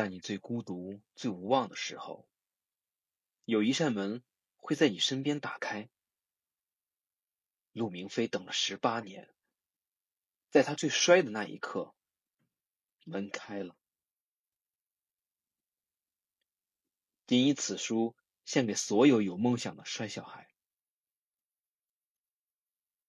在你最孤独、最无望的时候，有一扇门会在你身边打开。陆明飞等了十八年，在他最衰的那一刻，门开了。仅以此书献给所有有梦想的衰小孩。